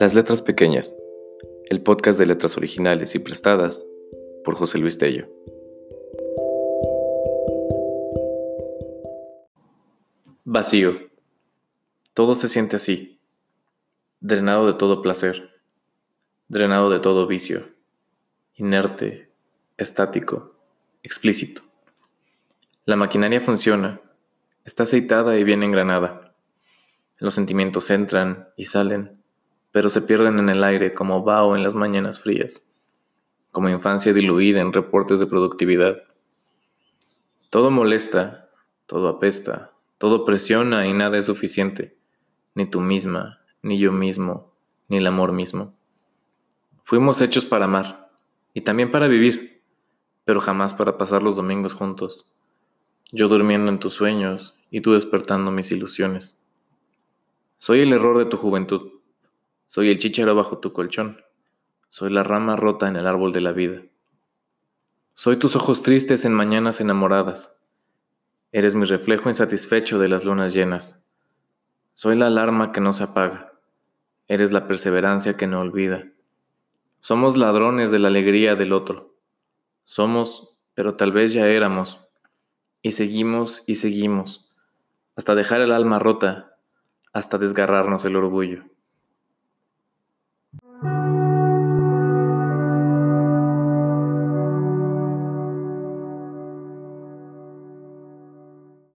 Las letras pequeñas, el podcast de letras originales y prestadas por José Luis Tello. Vacío. Todo se siente así, drenado de todo placer, drenado de todo vicio, inerte, estático, explícito. La maquinaria funciona, está aceitada y bien engranada. Los sentimientos entran y salen pero se pierden en el aire como vaho en las mañanas frías, como infancia diluida en reportes de productividad. Todo molesta, todo apesta, todo presiona y nada es suficiente, ni tú misma, ni yo mismo, ni el amor mismo. Fuimos hechos para amar, y también para vivir, pero jamás para pasar los domingos juntos, yo durmiendo en tus sueños y tú despertando mis ilusiones. Soy el error de tu juventud soy el chícharo bajo tu colchón. Soy la rama rota en el árbol de la vida. Soy tus ojos tristes en mañanas enamoradas. Eres mi reflejo insatisfecho de las lunas llenas. Soy la alarma que no se apaga. Eres la perseverancia que no olvida. Somos ladrones de la alegría del otro. Somos, pero tal vez ya éramos. Y seguimos y seguimos, hasta dejar el alma rota, hasta desgarrarnos el orgullo.